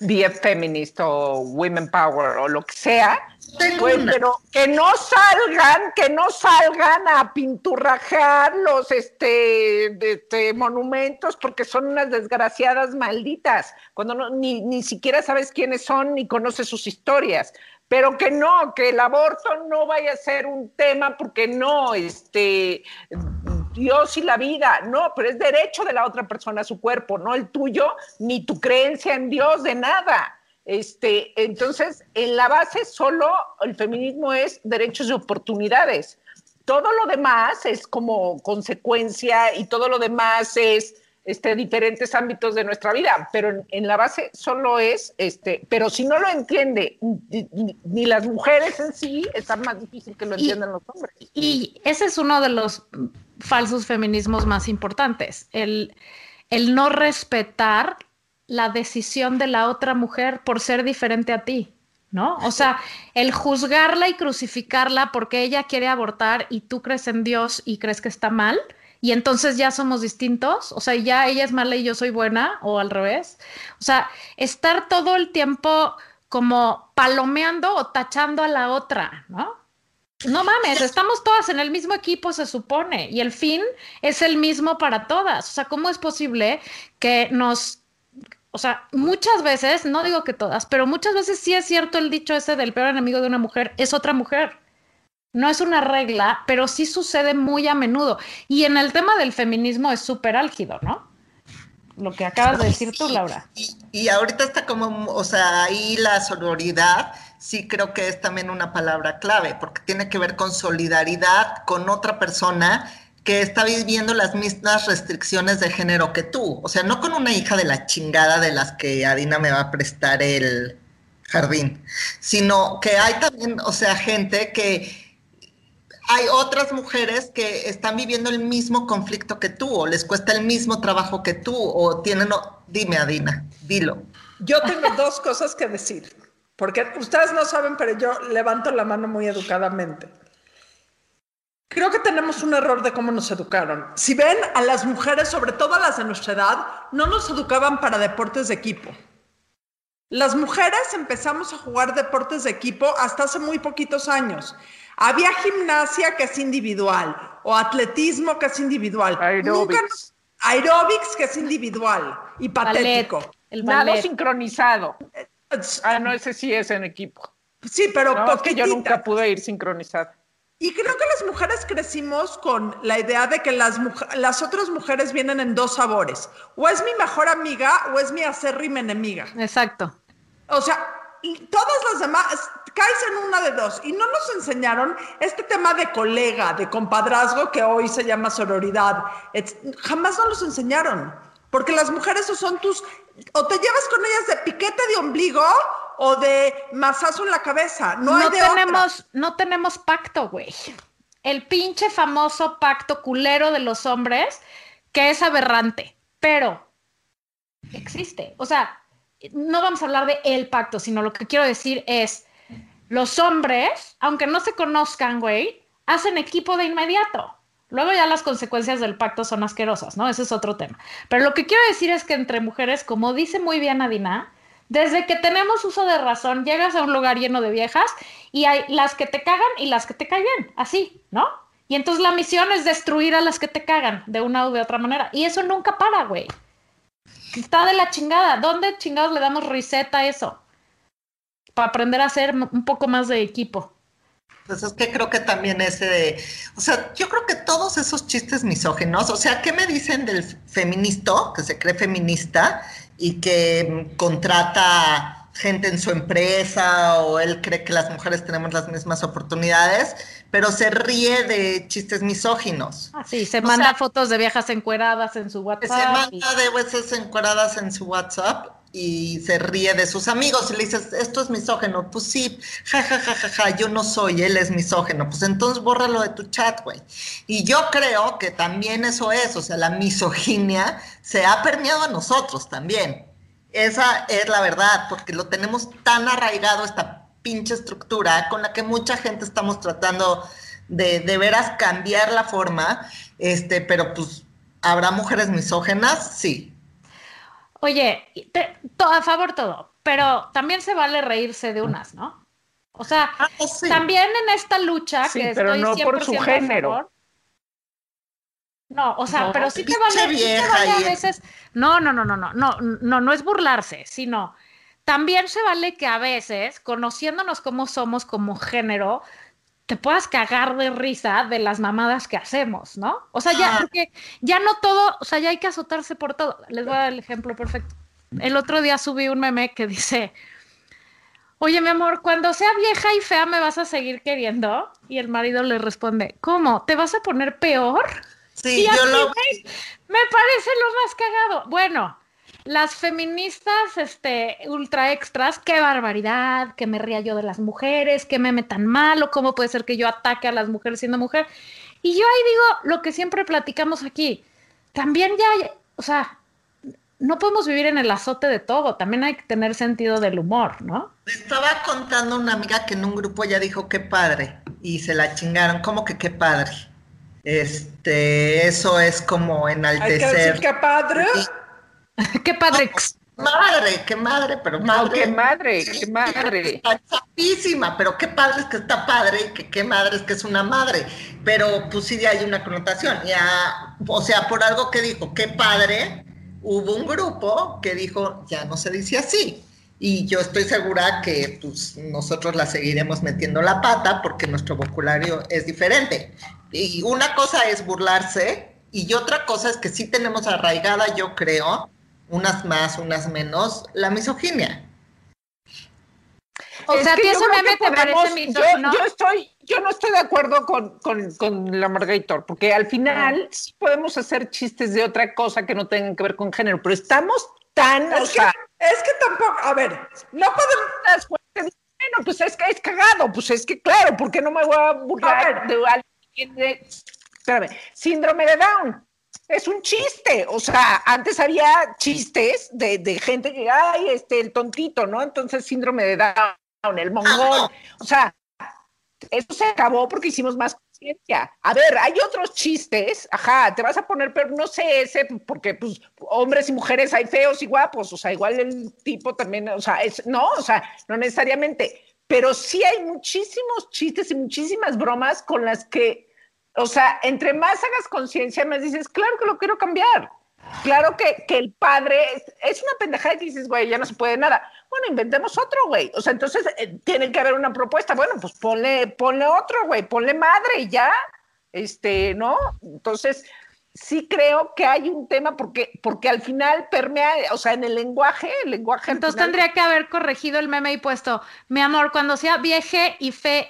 be a feminist o women power o lo que sea, Tengo pues, una. pero que no salgan, que no salgan a pinturrajear los este, este, monumentos porque son unas desgraciadas malditas, cuando no, ni, ni siquiera sabes quiénes son ni conoces sus historias. Pero que no, que el aborto no vaya a ser un tema porque no, este, Dios y la vida, no, pero es derecho de la otra persona a su cuerpo, no el tuyo, ni tu creencia en Dios, de nada. Este, entonces, en la base solo el feminismo es derechos y oportunidades. Todo lo demás es como consecuencia y todo lo demás es este, diferentes ámbitos de nuestra vida, pero en, en la base solo es, este, pero si no lo entiende ni, las mujeres en sí, está más difícil que lo Y- entiendan los hombres. Y ese es uno de los falsos feminismos más importantes, el, el no respetar la decisión de la otra mujer por ser diferente a ti, ¿no? O sea, el juzgarla y crucificarla porque ella quiere abortar y tú crees en Dios y crees que está mal. Y entonces ya somos distintos, o sea, ya ella es mala y yo soy buena, o al revés. O sea, estar todo el tiempo como palomeando o tachando a la otra, ¿no? No mames, estamos todas en el mismo equipo, se supone, y el fin es el mismo para todas. O sea, ¿cómo es posible que nos... O sea, muchas veces, no digo que todas, pero muchas veces sí es cierto el dicho ese del peor enemigo de una mujer es otra mujer. No es una regla, pero sí sucede muy a menudo. Y en el tema del feminismo es súper álgido, ¿no? Lo que acabas de decir tú, Laura. Y, ahorita está como, o sea, ahí la sororidad sí creo que es también una palabra clave, porque tiene que ver con solidaridad con otra persona que está viviendo las mismas restricciones de género que tú. O sea, no con una hija de la chingada de las que Adina me va a prestar el jardín, sino que hay también, o sea, gente que hay otras mujeres que están viviendo el mismo conflicto que tú, o les cuesta el mismo trabajo que tú, o tienen, dime Adina, dilo. Yo tengo dos cosas que decir, porque ustedes no saben, pero yo levanto la mano muy educadamente. Creo que tenemos un error de cómo nos educaron. Si ven a las mujeres, sobre todo a las de nuestra edad, no nos educaban para deportes de equipo. Las mujeres empezamos a jugar deportes de equipo hasta hace muy poquitos años. Había gimnasia que es individual o atletismo que es individual. Nos- aeróbics que es individual y Ballet, patético. el Nado ballet. sincronizado. Ah, no, ese sí es en equipo. Sí, pero No, es que yo nunca pude ir sincronizado. Y creo que las mujeres crecimos con la idea de que las, otras mujeres vienen en dos sabores. O es mi mejor amiga o es mi acérrima enemiga. Exacto. O sea, todas las demás, caes en una de dos. Y no nos enseñaron este tema de colega, de compadrazgo que hoy se llama sororidad. Et- jamás nos los enseñaron. Porque las mujeres o son tus, o te llevas con ellas de piquete de ombligo o de mazazo en la cabeza. No, No, hay de otra. tenemos, no tenemos pacto, güey. el pinche famoso pacto culero de los hombres, que es aberrante, pero existe. O sea, no vamos a hablar de el pacto, sino lo que quiero decir es, los hombres, aunque no se conozcan, güey, hacen equipo de inmediato. Luego ya las consecuencias del pacto son asquerosas, ¿no? Ese es otro tema. Pero lo que quiero decir es que entre mujeres, como dice muy bien Adina, desde que tenemos uso de razón, llegas a un lugar lleno de viejas y hay las que te cagan y las que te callan, así, ¿no? Y entonces la misión es destruir a las que te cagan de una u de otra manera. Y eso nunca para, güey. Está de la chingada. ¿Dónde chingados le damos reset a eso? Para aprender a hacer un poco más de equipo. Pues es que creo que también ese de, o sea, yo creo que todos esos chistes misóginos, o sea, ¿qué me dicen del feminista que se cree feminista y que contrata gente en su empresa o él cree que las mujeres tenemos las mismas oportunidades, pero se ríe de chistes misóginos. Ah, sí, se manda fotos de viejas encueradas en su WhatsApp. Se manda de veces encueradas en su WhatsApp y se ríe de sus amigos y le dices, esto es misógeno. Pues sí, ja, ja, ja, ja, ja, yo no soy, él es misógeno. Pues entonces bórralo de tu chat, güey. Y yo creo que también eso es, o sea, la misoginia se ha permeado a nosotros también. Esa es la verdad, porque lo tenemos tan arraigado esta pinche estructura con la que mucha gente estamos tratando de, de veras cambiar la forma, este, pero pues, ¿habrá mujeres misógenas? Sí, Oye, a favor todo, pero también se vale reírse de unas, ¿no? O sea, ah, también en esta lucha que estoy no por su género. Favor, no, o sea, pero sí te vale, sí te vale a veces. No, no, no, no, no, no, no, no es burlarse, sino también se vale que a veces, conociéndonos como somos como género, te puedas cagar de risa de las mamadas que hacemos, ¿no? O sea, ya, porque ya no todo, o sea, ya hay que azotarse por todo. Les voy a dar el ejemplo perfecto. El otro día subí un meme que dice, oye, mi amor, cuando sea vieja y fea me vas a seguir queriendo. Y el marido le responde, ¿cómo? ¿Te vas a poner peor? Sí, yo lo... Me parece lo más cagado. Bueno, las feministas este, ultra extras, qué barbaridad, que me ría yo de las mujeres, que me metan mal, o cómo puede ser que yo ataque a las mujeres siendo mujer. Y yo ahí digo lo que siempre platicamos aquí, también ya, o sea, no podemos vivir en el azote de todo, también hay que tener sentido del humor, ¿no? estaba contando una amiga que en un grupo ya dijo qué padre y se la chingaron, ¿cómo que qué padre? Este, eso es como enaltecer. Hay que decir qué padre. (laughs) qué padre. madre, qué madre, pero madre. qué madre, qué madre. Está chapísima, pero qué padre es que está padre y que qué madre es que es una madre. Pero pues sí hay una connotación. Ya, o sea, por algo que dijo, qué padre, hubo un grupo que dijo, ya no se dice así. Y yo estoy segura que pues, nosotros la seguiremos metiendo la pata porque nuestro vocabulario es diferente. Y una cosa es burlarse y otra cosa es que sí tenemos arraigada, yo creo, unas más, unas menos, la misoginia. O sea, que eso meme te parece yo, estoy, yo no estoy de acuerdo con, con, la Margator, porque al final sí podemos hacer chistes de otra cosa que no tengan que ver con género, pero estamos tan. Es, que, es que tampoco, a ver, no podemos. Bueno, pues es que es cagado, pues es que claro, ¿por qué no me voy a burlar de alguien de. Espérame, síndrome de Down es un chiste. O sea, antes había chistes de, de, gente que, ay, este, el tontito, ¿no? Entonces, síndrome de Down, el mongol. O sea, eso se acabó porque hicimos más conciencia. A ver, hay otros chistes, ajá, te vas a poner, pero no sé ese, porque pues hombres y mujeres hay feos y guapos, o sea, igual el tipo también, o sea, es, no, o sea, no necesariamente, pero sí hay muchísimos chistes y muchísimas bromas con las que o sea, entre más hagas conciencia, más dices, claro que lo quiero cambiar. Claro que, que el padre es, una pendejada que dices, güey, ya no se puede nada. Bueno, inventemos otro, güey. O sea, entonces eh, tiene que haber una propuesta. Bueno, pues ponle, ponle otro, güey, ponle madre y ya. Este, ¿no? Entonces, sí creo que hay un tema porque, porque al final permea, o sea, en el lenguaje, el lenguaje. Entonces tendría que haber corregido el meme y puesto, mi amor, cuando sea vieje y fe,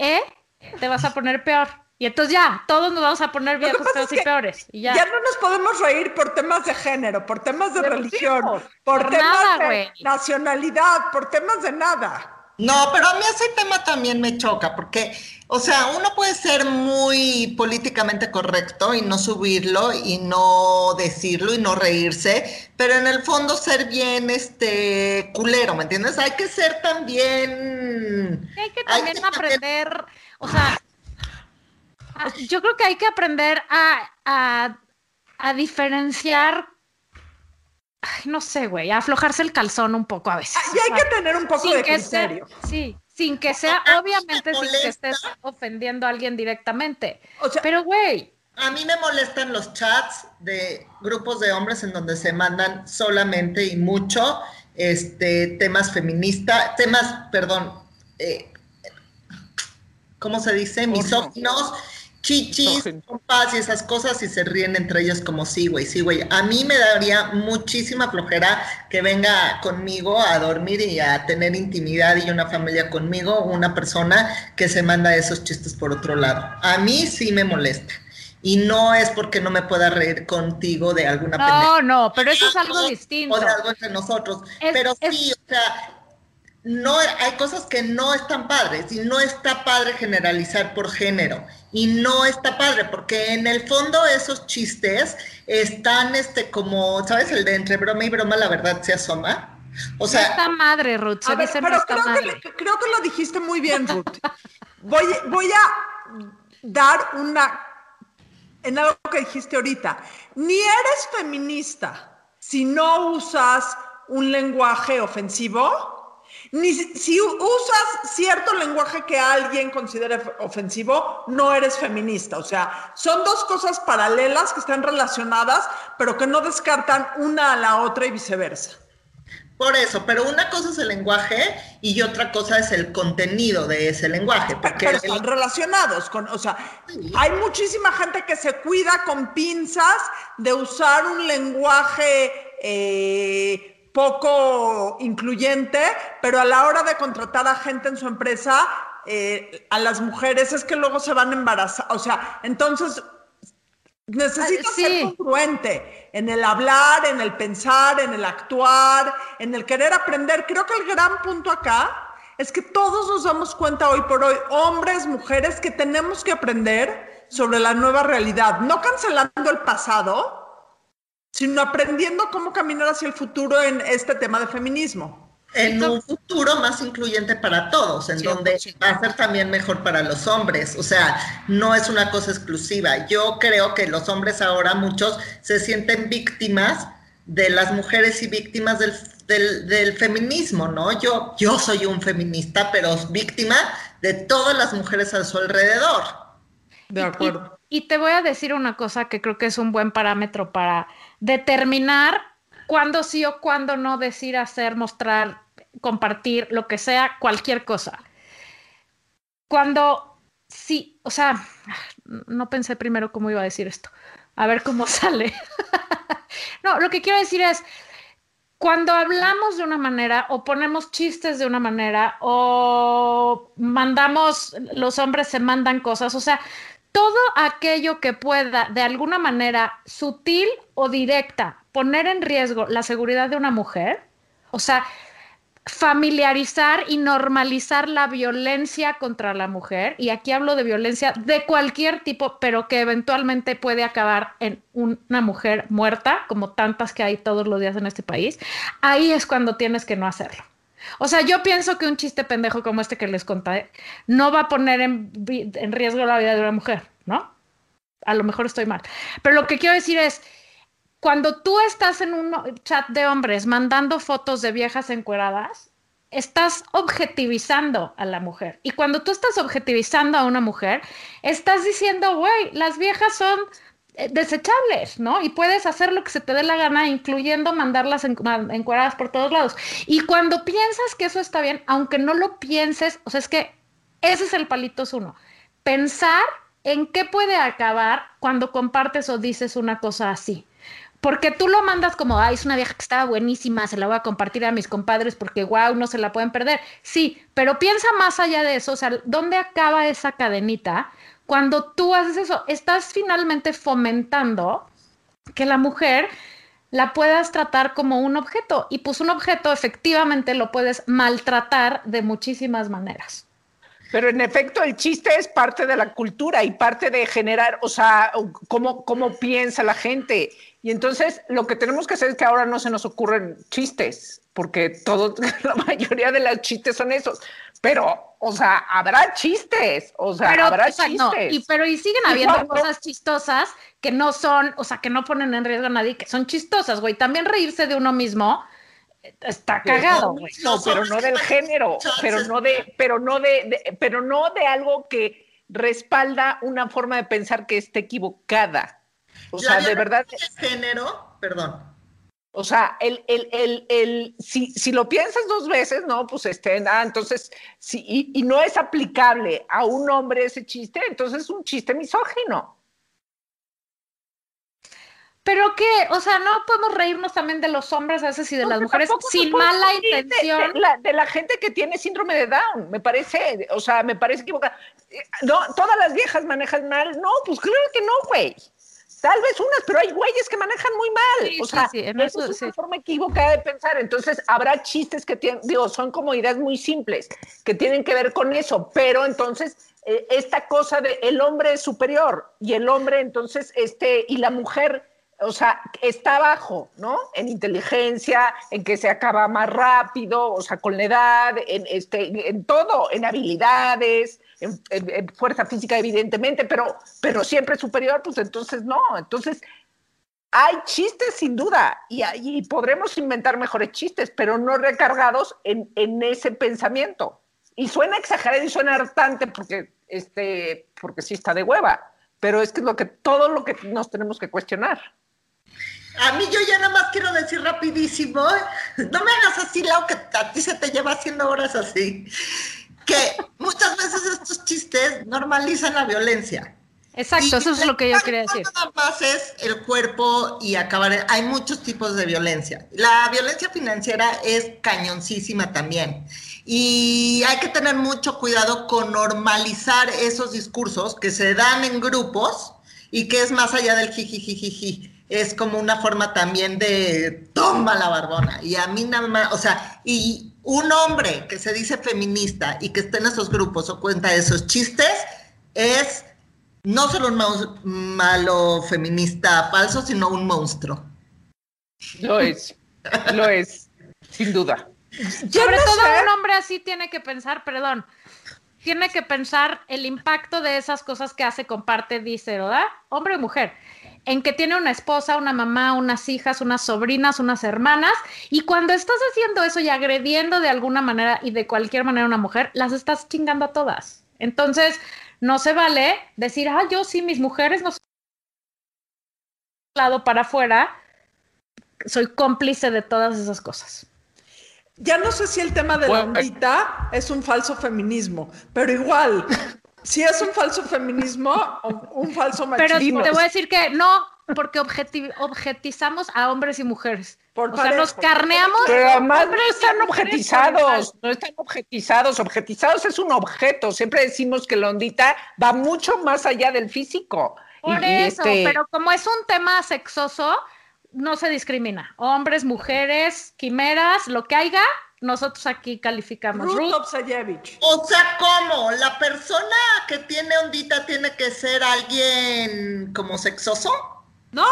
te vas a poner peor. Y entonces ya, todos nos vamos a poner viejos, feos y peores. Y ya. ya. no nos podemos reír por temas de género, por temas de, religión, por, temas de nacionalidad, por temas de nada. No, pero a mí ese tema también me choca, porque, o sea, uno puede ser muy políticamente correcto y no subirlo y no decirlo y no reírse, pero en el fondo ser bien, este, culero, ¿me entiendes? Hay que ser también... Hay que también aprender, o sea, yo creo que hay que aprender a, a, a diferenciar no sé, güey, aflojarse el calzón un poco a veces. Y hay que tener un poco de criterio. sí, sin que sea, obviamente, sin que estés ofendiendo a alguien directamente. Pero, güey. A mí me molestan los chats de grupos de hombres en donde se mandan solamente y mucho este, temas feministas, temas, perdón, eh, ¿cómo se dice? Misóginos chichis, compas y esas cosas y se ríen entre ellos como sí, güey, sí, güey. A mí me daría muchísima flojera que venga conmigo a dormir y a tener intimidad y una familia conmigo, una persona que se manda esos chistes por otro lado. A mí sí me molesta. Y no es porque no me pueda reír contigo de alguna No, no, pero eso es algo distinto. O de algo entre nosotros. pero sí, o sea, no hay cosas que no están padres y no está padre generalizar por género y no está padre porque en el fondo esos chistes están este como sabes el de entre broma y broma la verdad se asoma. O sea está madre Ruth a ver, pero creo, Que, creo que lo dijiste muy bien Ruth. Voy, voy a dar una en algo que dijiste ahorita. Ni eres feminista si no usas un lenguaje ofensivo ni si, usas cierto lenguaje que alguien considere ofensivo, no eres feminista. O sea, son dos cosas paralelas que están relacionadas, pero que no descartan una a la otra y viceversa. Por eso, pero una cosa es el lenguaje y otra cosa es el contenido de ese lenguaje. Porque pero están relacionados con, o sea, hay muchísima gente que se cuida con pinzas de usar un lenguaje eh, poco incluyente, pero a la hora de contratar a gente en su empresa, eh, a las mujeres es que luego se van a embarazar. O sea, entonces necesitas ser congruente en el hablar, en el pensar, en el actuar, en el querer aprender. Creo que el gran punto acá es que todos nos damos cuenta hoy por hoy, hombres, mujeres, que tenemos que aprender sobre la nueva realidad, no cancelando el pasado, sino aprendiendo cómo caminar hacia el futuro en este tema de feminismo. En un futuro más incluyente para todos, en donde va a ser también mejor para los hombres. O sea, no es una cosa exclusiva. Yo creo que los hombres ahora muchos se sienten víctimas de las mujeres y víctimas del, del, feminismo, ¿no? Yo, yo soy un feminista, pero víctima de todas las mujeres a su alrededor. De acuerdo. Y te voy a decir una cosa que creo que es un buen parámetro para determinar cuándo sí o cuándo no decir, hacer, mostrar, compartir, lo que sea, cualquier cosa. Cuando sí, o sea, no pensé primero cómo iba a decir esto. A ver cómo (laughs) sale. no, lo que quiero decir es, cuando hablamos de una manera o ponemos chistes de una manera o mandamos, los hombres se mandan cosas, o sea, todo aquello que pueda de alguna manera sutil o directa poner en riesgo la seguridad de una mujer, o sea, familiarizar y normalizar la violencia contra la mujer, y aquí hablo de violencia de cualquier tipo, pero que eventualmente puede acabar en una mujer muerta, como tantas que hay todos los días en este país, ahí es cuando tienes que no hacerlo. O sea, yo pienso que un chiste pendejo como este que les conté no va a poner en, riesgo la vida de una mujer, ¿no? A lo mejor estoy mal. Pero lo que quiero decir es, cuando tú estás en un chat de hombres mandando fotos de viejas encueradas, estás objetivizando a la mujer. Y cuando tú estás objetivizando a una mujer, estás diciendo, güey, las viejas son desechables, ¿no? Y puedes hacer lo que se te dé la gana, incluyendo mandarlas encuadradas por todos lados. Y cuando piensas que eso está bien, aunque no lo pienses, o sea, es que ese es el palito uno. Pensar en qué puede acabar cuando compartes o dices una cosa así. Porque tú lo mandas como, ay, es una vieja que estaba buenísima, se la voy a compartir a mis compadres porque, wow, no se la pueden perder. Sí, pero piensa más allá de eso, o sea, ¿dónde acaba esa cadenita? Cuando tú haces eso, estás finalmente fomentando que la mujer la puedas tratar como un objeto. Y pues un objeto efectivamente lo puedes maltratar de muchísimas maneras. Pero en efecto, el chiste es parte de la cultura y parte de generar, o sea, cómo, cómo piensa la gente. Y entonces lo que tenemos que hacer es que ahora no se nos ocurren chistes, porque todo, (laughs) la mayoría de los chistes son esos. Pero, o sea, habrá chistes, o sea, Pero, habrá o sea, chistes. no, y, pero y siguen habiendo cosas chistosas que no son, o sea, que no ponen en riesgo a nadie, que son chistosas, güey. También reírse de uno mismo eh, está cagado, güey. No, pero no del género, pero no de, pero no de, de- pero no de algo que respalda una forma de pensar que esté equivocada. O sea, de verdad, género, perdón. O sea, el, el, el, el, si, si lo piensas dos veces, no, pues este, ah, entonces, si, y, y no es aplicable a un hombre ese chiste, entonces es un chiste misógino. Pero que, o sea, no podemos reírnos también de los hombres a veces y de las mujeres sin mala de- intención. De, la, de la gente que tiene síndrome de Down, me parece, o sea, me parece equivocada. Eh, No, todas las viejas manejan mal. No, pues claro que no, güey. Tal vez unas, pero hay güeyes que manejan muy mal. Sí, o sí, sea, sí, en eso eso es una forma equivocada de pensar. Entonces, habrá chistes que tienen, digo, son como ideas muy simples que tienen que ver con eso, pero entonces eh, esta cosa de el hombre es superior y el hombre entonces, este, y la mujer o sea, está abajo, ¿no? En inteligencia, en que se acaba más rápido, o sea, con la edad, en, este, en todo, en habilidades, en, en- en fuerza física, evidentemente, pero, pero siempre superior, pues entonces no. Entonces, hay chistes sin duda, y, y podremos inventar mejores chistes, pero no recargados en, en ese pensamiento. Y suena exagerado y suena hartante porque, este, porque sí está de hueva, pero es que es lo que, todo lo que nos tenemos que cuestionar. A mí yo ya nada más quiero decir rapidísimo, no me hagas así, Lau, que a ti se te lleva haciendo horas así, que muchas veces estos chistes normalizan la violencia. Exacto, Y eso es lo que yo quería decir. Nada más es el cuerpo y acabar. Hay muchos tipos de violencia. La violencia financiera es cañoncísima también. Y hay que tener mucho cuidado con normalizar esos discursos que se dan en grupos y que es más allá del jijijijiji. Es como una forma también de toma la barbona. Y a mí nada más, o sea, y un hombre que se dice feminista y que esté en esos grupos o cuenta esos chistes es no solo un malo feminista falso, sino un monstruo. Lo es, lo es, sin duda. Sobre no todo sé. un hombre así tiene que pensar, perdón, tiene que pensar el impacto de esas cosas que hace, comparte, dice, ¿verdad? Hombre o mujer, en que tiene una esposa, una mamá, unas hijas, unas sobrinas, unas hermanas, y cuando estás haciendo eso y agrediendo de alguna manera y de cualquier manera a una mujer, las estás chingando a todas. Entonces, no se vale decir, ah, yo sí, mis mujeres no son lado para afuera, soy cómplice de todas esas cosas. Ya no sé si el tema de la ondita es un falso feminismo, pero igual, si es un falso feminismo o un falso Pero machismo. te voy a decir que no, porque objeti- objetizamos a hombres y mujeres. Por o sea, nos carneamos. Pero además no están objetizados, no están objetizados. Objetizados es un objeto. Siempre decimos que la ondita va mucho más allá del físico. Por y eso, este- pero como es un tema sexoso, no se discrimina. Hombres, mujeres, quimeras, lo que haya, nosotros aquí calificamos. Ruth Ruth, Obsayevich. O sea, ¿cómo? ¿La persona que tiene ondita tiene que ser alguien como sexoso? No,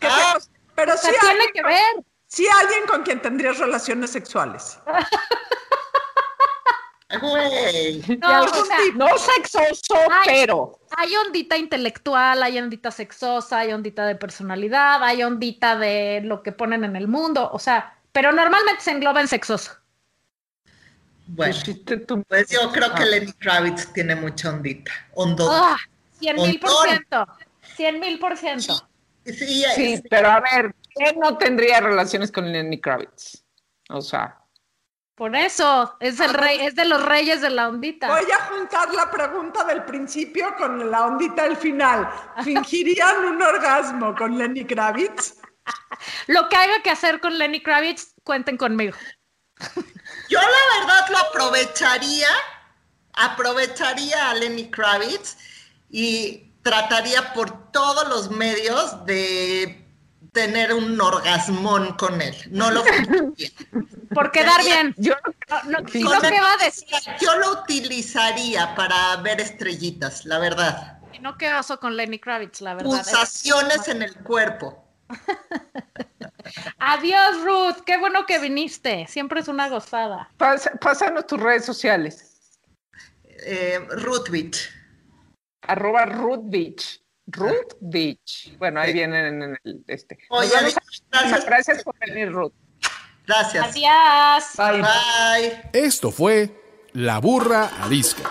que Ah. te- pero o sí, tiene alguien, que ver. sí alguien con quien tendrías relaciones sexuales. (laughs) Güey. No, sexoso, pero Hay ondita intelectual, hay ondita sexosa, hay ondita de personalidad, hay ondita de lo que ponen en el mundo, o sea, pero normalmente se engloba en sexoso. Bueno, pues yo creo que Ah. Lenny Kravitz tiene mucha ondita. Hondo. ¡Ah! 100 mil por ciento. 100 mil por ciento. Sí, pero a ver, ¿quién no tendría relaciones con Lenny Kravitz? O sea, Por eso, es el rey, es de los reyes de la ondita. Voy a juntar la pregunta del principio con la ondita del final. (laughs) ¿Fingirían un orgasmo con Lenny Kravitz? (laughs) Lo que haya que hacer con Lenny Kravitz, cuenten conmigo. Yo la verdad lo aprovecharía, aprovecharía a Lenny Kravitz y trataría por todos los medios de tener un orgasmón con él. No lo. (laughs) Por quedar bien. Yo No, no, Sí. no que va a decir. Yo lo utilizaría para ver estrellitas, la verdad. Y no qué oso con Lenny Kravitz, la verdad. Pulsaciones en el cuerpo. (laughs) Adiós, Ruth. Qué bueno que viniste. Siempre es una gozada. Pasa- pásanos tus redes sociales. Eh, Ruthwit. Arroba Ruth Beach. Ruth Beach. Bueno, ahí vienen en el este. Nos Oye, vemos a- gracias. gracias por venir, Ruth. Gracias. Adiós. Bye. Bye. Esto fue La Burra Arisca.